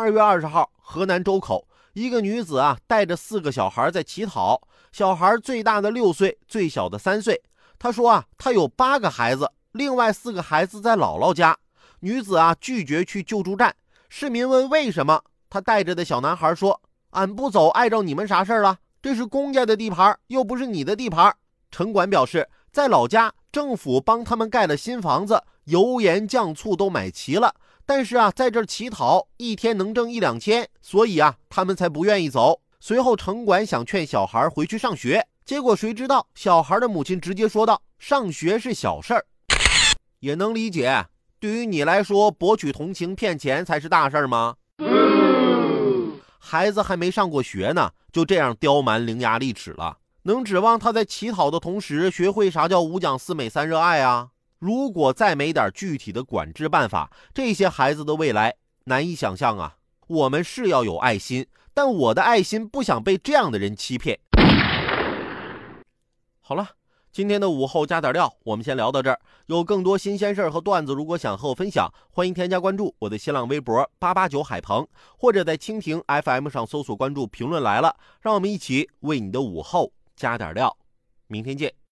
二月二十号，河南周口一个女子啊，带着四个小孩在乞讨，小孩最大的六岁，最小的三岁。她说啊，她有八个孩子，另外四个孩子在姥姥家。女子啊拒绝去救助站。市民问为什么，她带着的小男孩说：“俺不走，碍着你们啥事儿了？这是公家的地盘，又不是你的地盘。”城管表示，在老家政府帮他们盖了新房子，油盐酱醋都买齐了。但是啊，在这儿乞讨，一天能挣一两千，所以啊，他们才不愿意走。随后，城管想劝小孩回去上学，结果谁知道，小孩的母亲直接说道：“上学是小事儿。”也能理解，对于你来说，博取同情、骗钱才是大事儿吗？孩子还没上过学呢，就这样刁蛮、伶牙俐齿了，能指望他在乞讨的同时学会啥叫五讲四美三热爱啊？如果再没点具体的管制办法，这些孩子的未来难以想象啊！我们是要有爱心，但我的爱心不想被这样的人欺骗。好了，今天的午后加点料，我们先聊到这儿。有更多新鲜事儿和段子，如果想和我分享，欢迎添加关注我的新浪微博八八九海鹏，或者在蜻蜓 FM 上搜索关注“评论来了”，让我们一起为你的午后加点料。明天见。